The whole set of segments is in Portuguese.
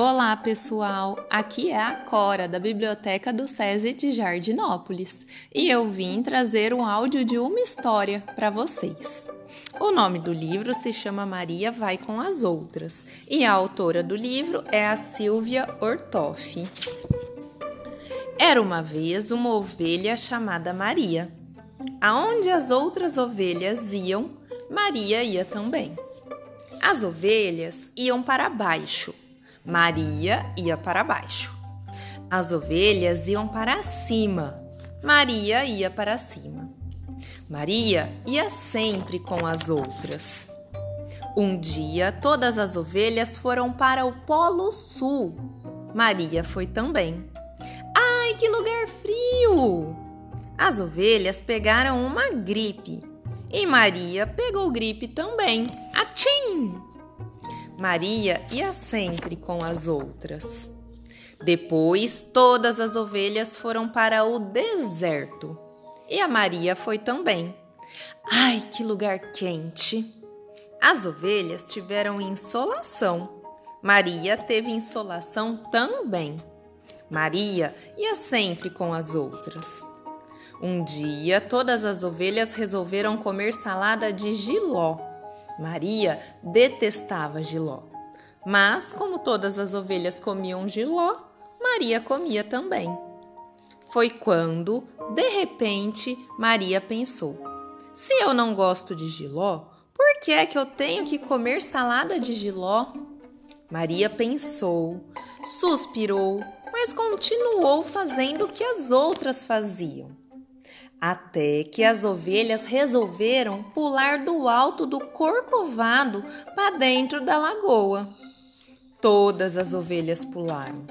Olá, pessoal! Aqui é a Cora, da Biblioteca do SESI de Jardinópolis, e eu vim trazer um áudio de uma história para vocês. O nome do livro se chama Maria Vai com as Outras, e a autora do livro é a Silvia Ortoff. Era uma vez uma ovelha chamada Maria. Aonde as outras ovelhas iam, Maria ia também. As ovelhas iam para baixo Maria ia para baixo. As ovelhas iam para cima. Maria ia para cima. Maria ia sempre com as outras. Um dia, todas as ovelhas foram para o Polo Sul. Maria foi também. Ai, que lugar frio! As ovelhas pegaram uma gripe e Maria pegou gripe também. Atchim! Maria ia sempre com as outras. Depois, todas as ovelhas foram para o deserto e a Maria foi também. Ai, que lugar quente! As ovelhas tiveram insolação. Maria teve insolação também. Maria ia sempre com as outras. Um dia, todas as ovelhas resolveram comer salada de giló Maria detestava Giló. Mas, como todas as ovelhas comiam Giló, Maria comia também. Foi quando, de repente, Maria pensou: se eu não gosto de Giló, por que é que eu tenho que comer salada de Giló? Maria pensou, suspirou, mas continuou fazendo o que as outras faziam até que as ovelhas resolveram pular do alto do corcovado para dentro da lagoa. Todas as ovelhas pularam.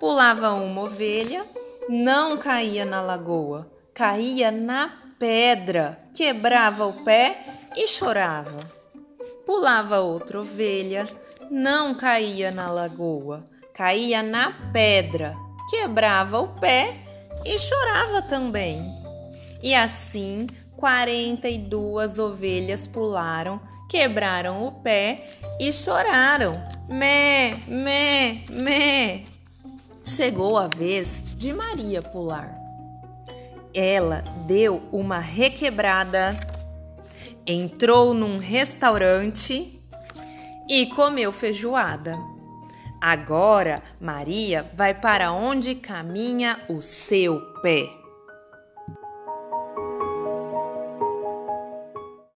Pulava uma ovelha, não caía na lagoa, caía na pedra, quebrava o pé e chorava. Pulava outra ovelha, não caía na lagoa, caía na pedra, quebrava o pé e chorava também. E assim, 42 ovelhas pularam, quebraram o pé e choraram. Mé, mé, mé. Chegou a vez de Maria pular. Ela deu uma requebrada, entrou num restaurante e comeu feijoada. Agora Maria vai para onde caminha o seu pé.